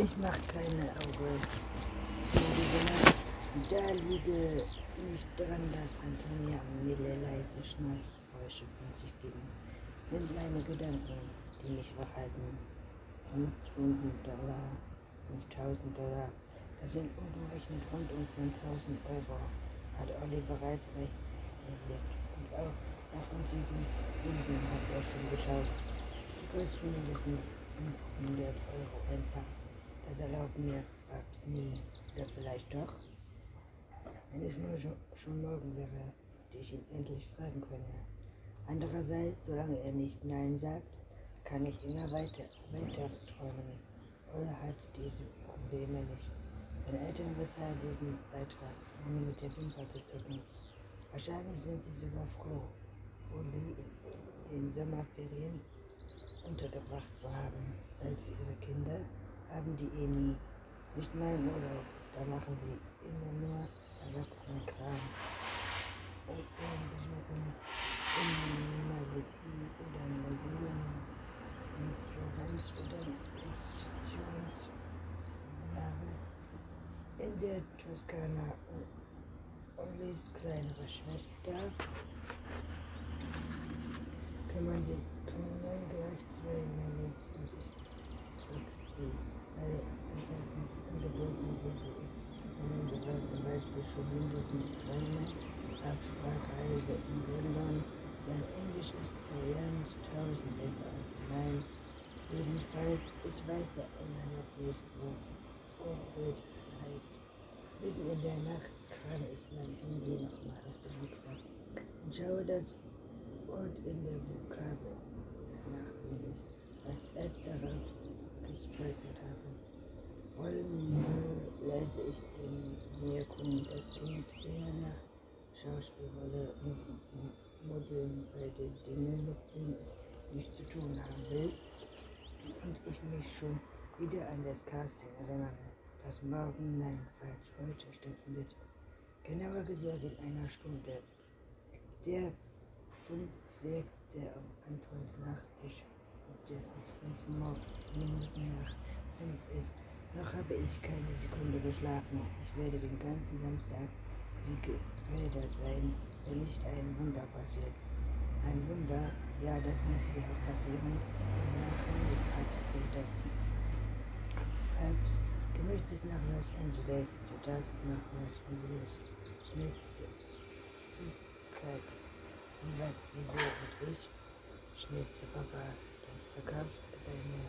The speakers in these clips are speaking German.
Ich mach keine Augen dieser Nacht. Da liege nicht dran, dass Antonia Mille leise Schnarchgeräusche von sich geben. Sind meine Gedanken, die mich wachhalten. 500 Dollar, 5000 Dollar, das sind umgerechnet rund um 10.000 Euro, hat Olli bereits recht erlebt. Und auch nach unzähligen Stunden hat er schon geschaut. Die kosten mindestens 500 Euro einfach. Das erlaubt mir Babs nie. Oder vielleicht doch? Wenn es nur schon morgen wäre, die ich ihn endlich fragen könne. Andererseits, solange er nicht Nein sagt, kann ich immer weiter, weiter träumen. Olle hat diese Probleme nicht. Seine Eltern bezahlen diesen Beitrag, ohne mit der Wimper zu zucken. Wahrscheinlich sind sie sogar froh, Uli in den Sommerferien untergebracht zu haben. Zeit für ihre Kinder haben die eh nie. Nicht mal im Urlaub, da machen sie immer nur erwachsene Kram. Und Besuchen in Malediv oder Museums in Florenz oder Meditations in der Toskana Ollis kleinere Schwester kümmern sich kümmern gleich zwei Nellies und ich trage Interessen angeboten, wie sie ist. So war zum Beispiel schon mindestens dreimal Absprachreise in London. Sein Englisch ist Koreanisch tausend besser als mein. Jedenfalls, ich weiß ja immer noch nicht, wo Vorbild heißt. Mitten in der Nacht kram ich mein Handy nochmal aus dem Rucksack und schaue das Wort in der Vokabel nach, wenn ich als App darauf gespeichert habe. Rollen lese ich den Wirkungen. Das klingt eher nach Schauspielrolle und Modeln, bei den Dingen, mit denen ich nichts zu tun haben will und ich mich schon wieder an das Casting erinnere das morgen, nein, falsch, heute stattfindet. Genauer gesagt in einer Stunde. Der Fund wirkte auf Antons Nachttisch, dass es fünf Minuten nach fünf ist. Noch habe ich keine Sekunde geschlafen. Ich werde den ganzen Samstag wie gerädert sein, wenn nicht ein Wunder passiert. Ein Wunder, ja, das muss hier auch passieren. Wir machen mit Papst rede. Papst Du möchtest nach Los Angeles, du darfst nach Los Angeles. Schnitzel, Zuckert. Und was, wieso und ich? Schnitzel, Papa, verkaufst deine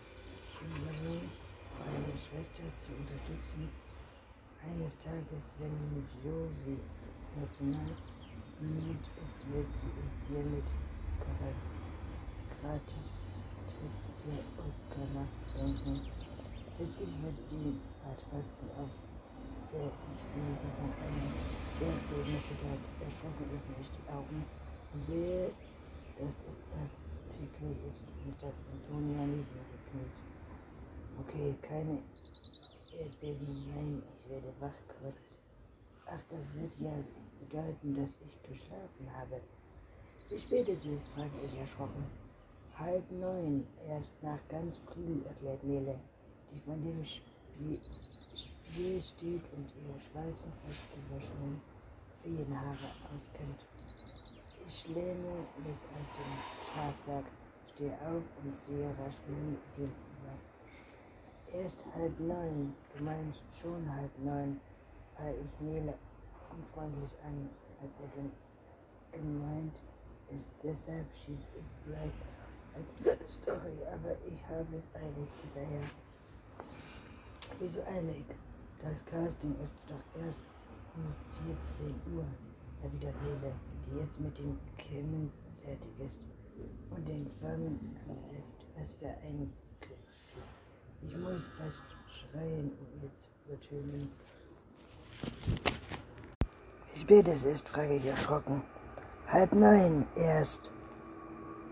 Schülerin, deine Schwester zu unterstützen. Eines Tages, wenn Josie national müde ist, wird sie es dir mit gratis für Oscar nachdenken. Witzig wird die Matratzen, auf der ich liege, von einem Erdbeben erschüttert. Erschrocken öffne ich die Augen und sehe, dass es tatsächlich ist dass Antonia neben mir gekniet. Okay, keine Erdbeben, nein, ich werde wachgerückt. Ach, das wird ja bedeuten, dass ich geschlafen habe. Wie spät ist es? fragte ich erschrocken. Halb neun, erst nach ganz früh, erklärt Nele die von dem Spiel, Spiel steht und ihre schwarzen, frisch gewaschenen Feenhaare auskennt. Ich lehne mich aus dem Schlafsack, stehe auf und sehe rasch Nils über. Erst halb neun, du meinst schon halb neun, weil ich Nele unfreundlich an, als er gen gemeint ist. Deshalb schieb ich gleich eine Story, aber ich habe eilig hinterher. Wieso eilig? Das Casting ist doch erst um 14 Uhr, erwidert die jetzt mit den Kämmen fertig ist. Und den Firmenheft. Was für ein Kürzis. Ich muss fast schreien, um ihr zu übertönen. Wie spät es ist, frage ich erschrocken. Halb neun erst.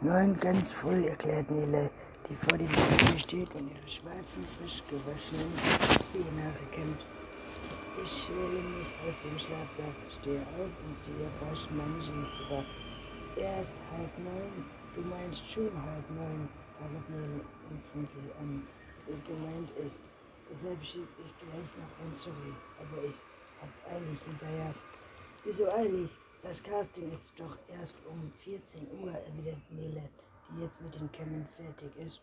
Neun ganz früh, erklärt Nele, die vor dem Spiegel steht und ihre schwarzen, frisch gewaschenen Feenhaare kämmt. Ich schäle mich aus dem Schlafsack, stehe auf und ziehe rasch meine Jeans über. Erst halb neun? Du meinst schon halb neun, fragt Nele unfreundlich an. Dass es gemeint ist, Deshalb schieb ich gleich noch ein Sorry. Aber ich hab eilig hinterher. Wieso eilig? Das Casting ist doch erst um 14 Uhr, erwidert Nele, die jetzt mit den Kämmen fertig ist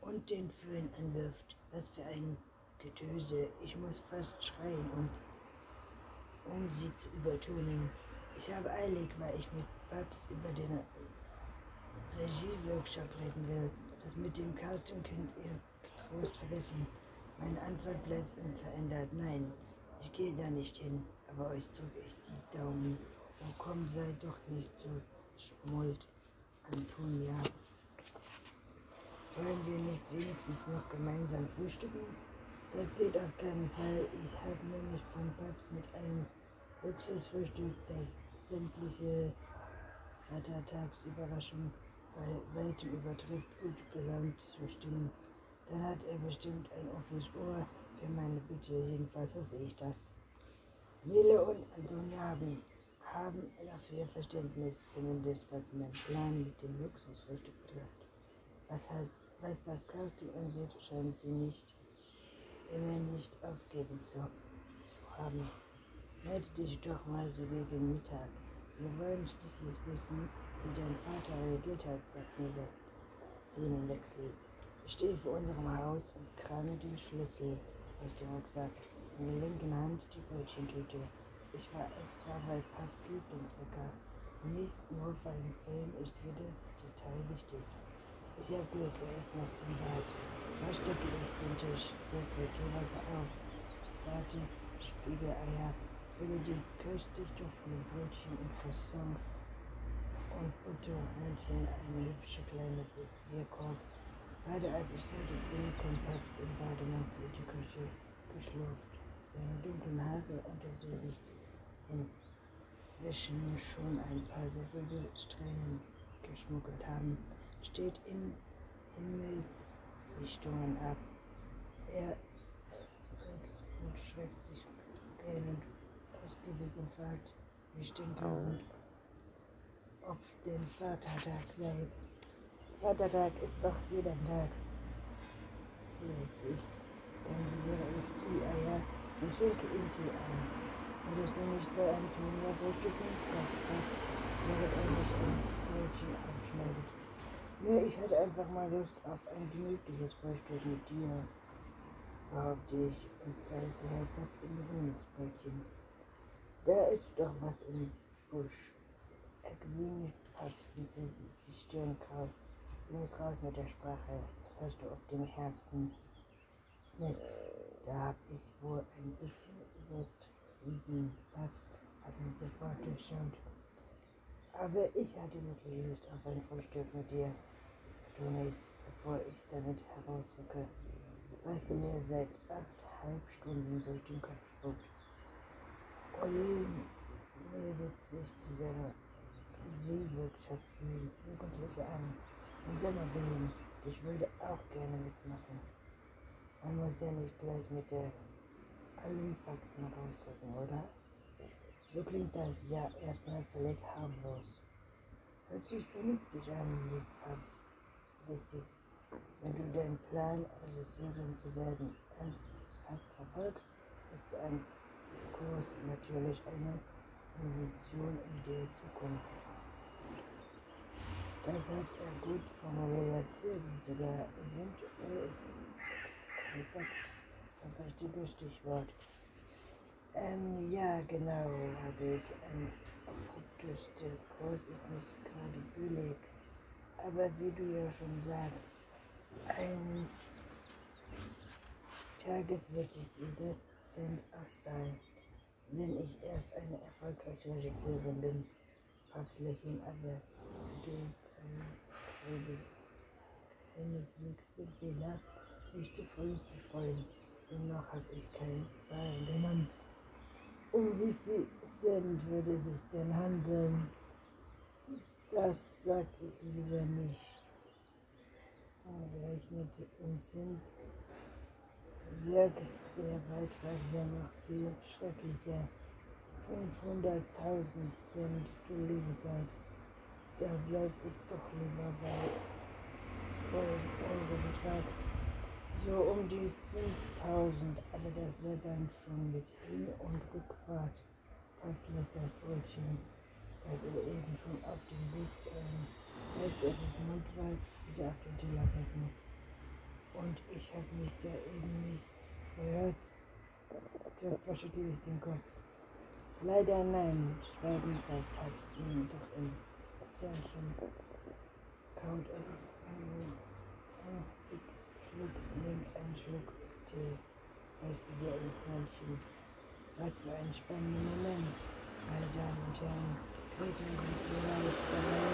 und den Föhn anwirft. Was für ein Getöse. Ich muss fast schreien, um, um sie zu übertönen. Ich habe eilig, weil ich mit Babs über den Regieworkshop reden will. Das mit dem Casting könnt ihr getrost vergessen. Meine Antwort bleibt unverändert. Nein, ich gehe da nicht hin, aber euch drücke ich die Daumen. Und komm, sei doch nicht so schmollt, Antonia. Wollen wir nicht wenigstens noch gemeinsam frühstücken? Das geht auf keinen Fall. Ich habe nämlich von Babs mit einem Luxusfrühstück, das sämtliche Vatertagsüberraschung bei weitem übertrifft, gut gelaunt zu stimmen. Dann hat er bestimmt ein offenes Ohr für meine Bitte, jedenfalls hoffe ich das. Nele und Antonia haben, haben dafür Verständnis, zumindest was mein Plan mit dem Luxusfrühstück betrifft. Was, heißt, was das Casting angeht, scheint sie nicht immer nicht aufgeben zu, zu haben. Melde dich doch mal so gegen Mittag. Wir wollen schließlich wissen, wie dein Vater reagiert hat, sagt Nele. Szenenwechsel. Ich stehe vor unserem Haus und krame den Schlüssel aus dem Rucksack. In der linken Hand die Brötchentüte. Ich war extra bei Paps Lieblingsbäcker. Im nächsten notfallen Film ist jeder Detail wichtig. Ich habe Glück, er ist noch im Stecke ich den Tisch, setze Teewasser auf, warte, Spiegeleier, fülle die köstlich duftenden Brötchen und Croissants und Butterhörnchen eine hübsche kleine Servierkorb. Gerade als ich fertig bin, kommt Paps im Bademantel in die Küche. Geschlurft. Seine dunklen Haare, unter die sich inzwischen schon ein paar silbrige geschmuggelt haben, steht in Himmelsrichtungen ab. Er und schreckt sich gähnend ausgiebig und fragt, wie stinkend ob den Vatertag sei. Vatertag ist doch jeden Tag. Flüssig. Konsumiere ich die Eier und schenke ihm Tee ein. Würdest du nicht bei Antonia frühstücken? fragt Max, während er sich ein Brötchen abschneidet. Nee, ich hätte einfach mal Lust auf ein gemütliches Frühstück mit dir, behaupte ich und beiße herzhaft in die Honigbrötchen. Da ist doch was im Busch. Er gewöhnlich papsen sie die Stirn kraus. Los raus mit der Sprache, was hast du auf dem Herzen? Mist, da hab ich wohl ein bisschen übertrieben. Papst hat mich sofort durchschaut. Aber ich hatte wirklich Lust auf ein Frühstück mit dir, betone ich, bevor ich damit herausrücke, was du mir seit achteinhalb Stunden durch den Kopf spuckt. Olin meldet sich zu Regieworkshop für Jugendliche an. Im Sommerferien. Ich würde auch gerne mitmachen. Man muss ja nicht gleich mit der allen Fakten rausrücken, oder? So klingt das ja erstmal völlig harmlos. Hört sich vernünftig an, lieb Papst. Richtig. Wenn du deinen Plan, Regisseurin zu werden, ernsthaft verfolgst, ist ein Kurs natürlich eine Investition in die Zukunft. Das hat er gut formuliert und sogar eventuell ist exakt das richtige Stichwort. Ähm, ja, genau, habe ich ein abruptes. Der Kurs ist nicht gerade billig. Aber wie du ja schon sagst, eines Tages wird sich jeder Cent auszahlen, wenn ich erst eine erfolgreiche Regisseurin bin. Papst lächeln, aber Geld Keineswegs sind wir da nicht zu früh zu freuen. Dennoch habe ich keine Zahlen genannt. Um wie viel Cent würde es sich denn handeln? Das sag ich lieber nicht. Er rechnete in Cent wirkt der Beitrag ja noch viel schrecklicher. 500.000 Cent, du Lebenszeit. Da bleib ich doch lieber bei eurem Betrag. So um die 5000, aber das wäre dann schon mit Hin- und Rückfahrt. Falls das Brötchen, das ihr eben schon auf dem Weg zu eurem halbjährigen Mund war, wieder auf den Teller setzen. Und ich habe mich da eben nicht verhört. Da verschüttel ich den Kopf. Leider nein, schreiben fast Papst ihn doch im Zörnchen. Kaut es 50 Schluck, nimmt einen Schluck Tee, reißt wieder ins Männchen. Was für ein spannender Moment, meine Damen und Herren. Greta sind live dabei,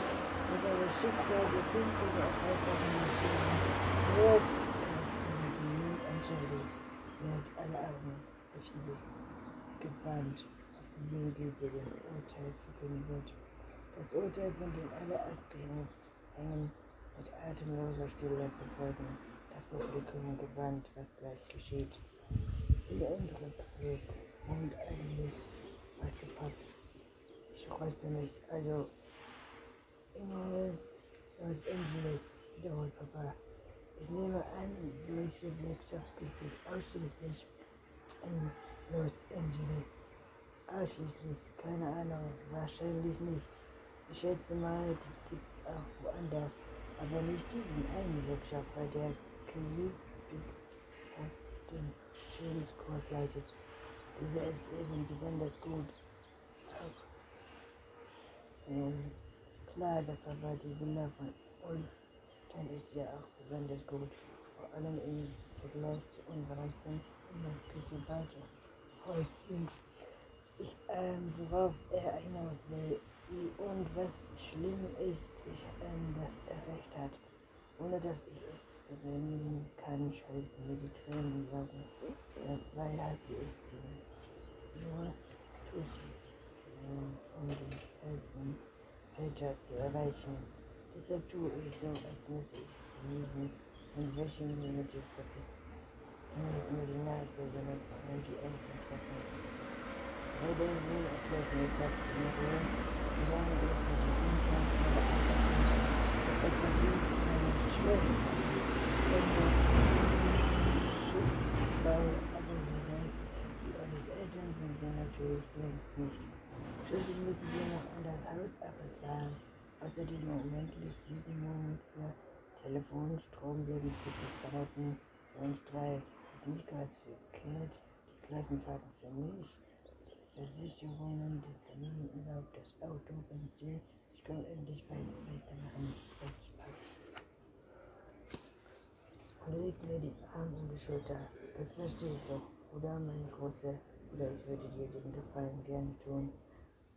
über das Schicksal der künftigen erfolgreichen Mission wird nun entscheidet, während alle Augen richten sich gebannt auf denjenigen, der dem Urteil verkünden wird. Das Urteil, von dem alle abhängen, hängen mit atemloser Stille verfolgen, das Publikum gebannt, was gleich geschieht. Hin und Rückweg und eigentlich heute Papst. Ich freute mich, also in Los Angeles, wiederholt Papa. Ich nehme an, solche Workshops gibt es ausschließlich in Los Angeles. Ausschließlich, keine Ahnung, wahrscheinlich nicht. Ich schätze mal, die gibt es auch woanders, aber nicht diesen einen Workshop, bei der Kelly den Trainingskurs leitet. Dieser ist eben besonders gut. Ähm, klar, sagt Papa, die Villa von uns, dann ist ja auch besonders gut. Vor allem im Vergleich zu unserem Fünfzimmer-Küche weiter. Ich, ähm, worauf er hinaus will, und was schlimm ist, ich, ähm, dass er recht hat. Ohne dass ich es benennen kann, scheißen mir die Tränen saugen. Dabei hasse ich sie. Nur tut sie, ähm, um den Felsen Felder zu erreichen. Deshalb tue ich so, als müsse ich niesen und wische mir mit den Flecken. Nicht nur die Nase, sondern vor allem die Augen treffen. Leider sind erklärt mir Platz in Ruhe, solange es Arbeit etwas nicht schlecht. Man Schutzball aber so weit wie eures Eltern sind wir natürlich längst nicht. Schließlich müssen wir noch an das Haus abbezahlen. Außerdem im Moment liegt jeden Monat für Telefon, Strom, Lebensmittel, Klamotten für uns drei. Das Snickers für Kind, die Klassenfahrten für mich, Versicherungen, den Familienurlaub, das Auto, Benzin. Kann endlich meine weitermachen. Und legt mir den Arm um die Schulter. Das verstehe ich doch. Oder meine Große. Oder ich würde dir den Gefallen gerne tun.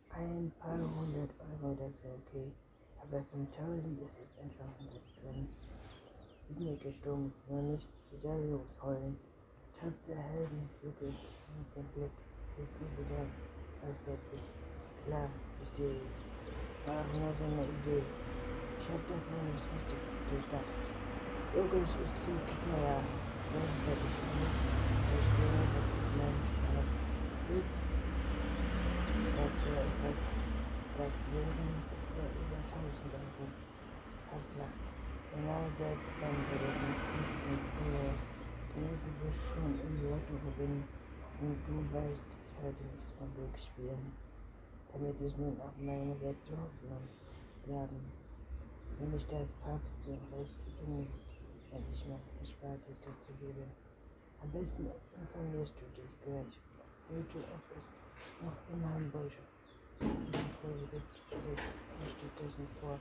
Ein paar hundert Euro, das wäre okay. Aber 5000 ist jetzt einfach drin. Ist nicht gestummt, nur nicht wieder losheulen. Der Helden juckelt mit dem Blick mir wieder ausplötzlich. Klar, verstehe ich. War auch nur so eine Idee. Ich habe das wohl nicht richtig durchdacht. Logisch ist viel zu teuer. Selbst wenn ich nicht verstehe, was ich Mensch gibt. Das wäre etwas, das wären etwa über 1000 Euro. Hab's lacht. Genau selbst dann würde ich mit 15 Euro wir schon im Lotto gewinnen. Und du weißt, heute nicht vom Glück spielen, damit ich nun auch meine letzte Hoffnung bleiben. Nämlich dass Papst den Rest genügt, wenn ich mein Erspartes dazu gebe. Am besten informierst du dich gleich heute, ob es noch in Hamburg Kurse gibt, steht stattdessen vor.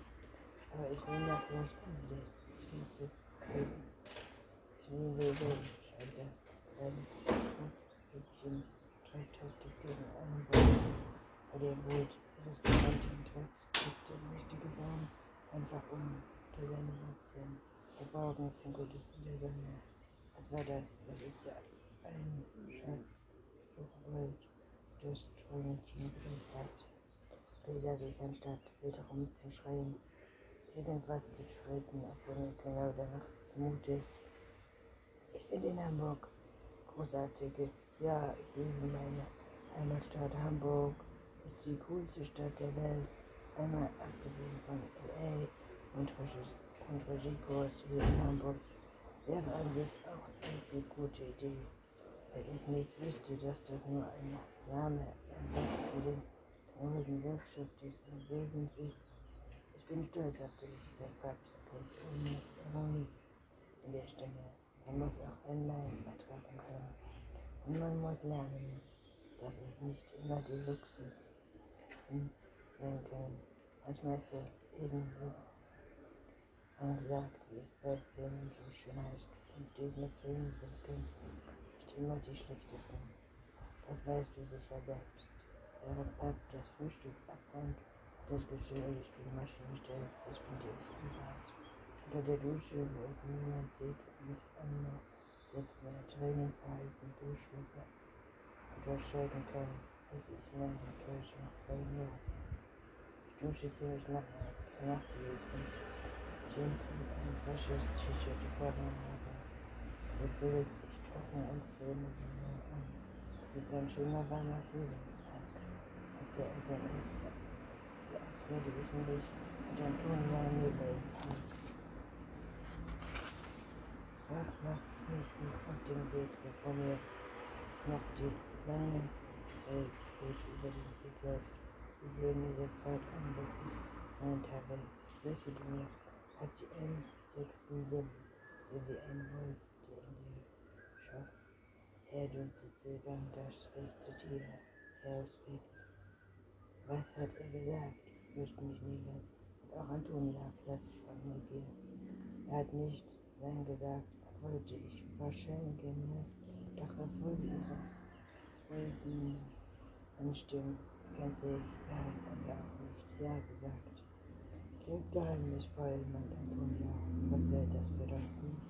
Aber ich will nach Los Angeles hinzukriegen. Ich will das kleine Mädchen streithaftig gegen einen Baum. Bei der Wut Restaurant entwächst, kippt der mächtige Baum einfach um unter seine Wurzeln. Der Bogen funkelt es in der Sonne. Was war das? Das ist ja ein Schatzspruch, das Trollmädchen gegrüßt hat. Lisa geht anstatt wiederum zu schreien. Irgendwas zu schreiten, obwohl mir genau danach zumute ist. Ich bin in Hamburg. Großartige ja, ich liebe meine Heimatstadt Hamburg. Ist die coolste Stadt der Welt. Einmal abgesehen von LA und, Regi und Regiekurs hier in Hamburg wäre an sich auch eine gute Idee, wenn ich nicht wüsste, dass das nur ein Name, Satz für den großen Workshop dieses Wesens ist. Ich bin stolz auf dich, sagt Babs ganz ohne Ironie in der Stimme. Man muss auch einmal ertragen können. Und man muss lernen, dass es nicht immer die Luxus sein kann. Manchmal ist das angesagt, wie es bei Filmen so schön heißt. Und diese Filme sind günstig, nicht immer die schlechtesten. Das weißt du sicher selbst. Während Pep das Frühstück abräumt, das Geschirr in die Spülmaschine stellt, ich im Bad. Unter der Dusche, wo es niemand sieht und mich einmal selbst meine Tränen verheißen Duschwasser unterscheiden kann, esse ich meine Enttäuschung voll nach. Ich dusche ziemlich lange, danach ziehe ich mich Jeans und ein frisches T-Shirt über den Magen. Billig ich trocken und filme sie nur an. Es ist ein schöner warmer Frühlingstag. Auf der SMS verabschiede ich mich mit Antonia Nebel. Ach, mach mich noch auf den Weg, bevor mir noch die lange Feldweg über den Weg läuft. Sie sehen mir sofort an, dass ich meinen Tage solche Dinge hat einen sechsten Sinn, so wie ein Wolf, der in dir schafft. Er durfte zögern, das letzte Tier herausweckt. Was hat er gesagt? fürchte mich nieder. Und auch Antonia platzt von Neugier. Er hat nicht Nein gesagt, wollte ich wahrscheinlich gemäß, doch sie ihre Zwölfen anstimmen, hat aber auch nicht Ja gesagt. Klingt geheimnisvoll, meint Antonia. Was soll das bedeuten?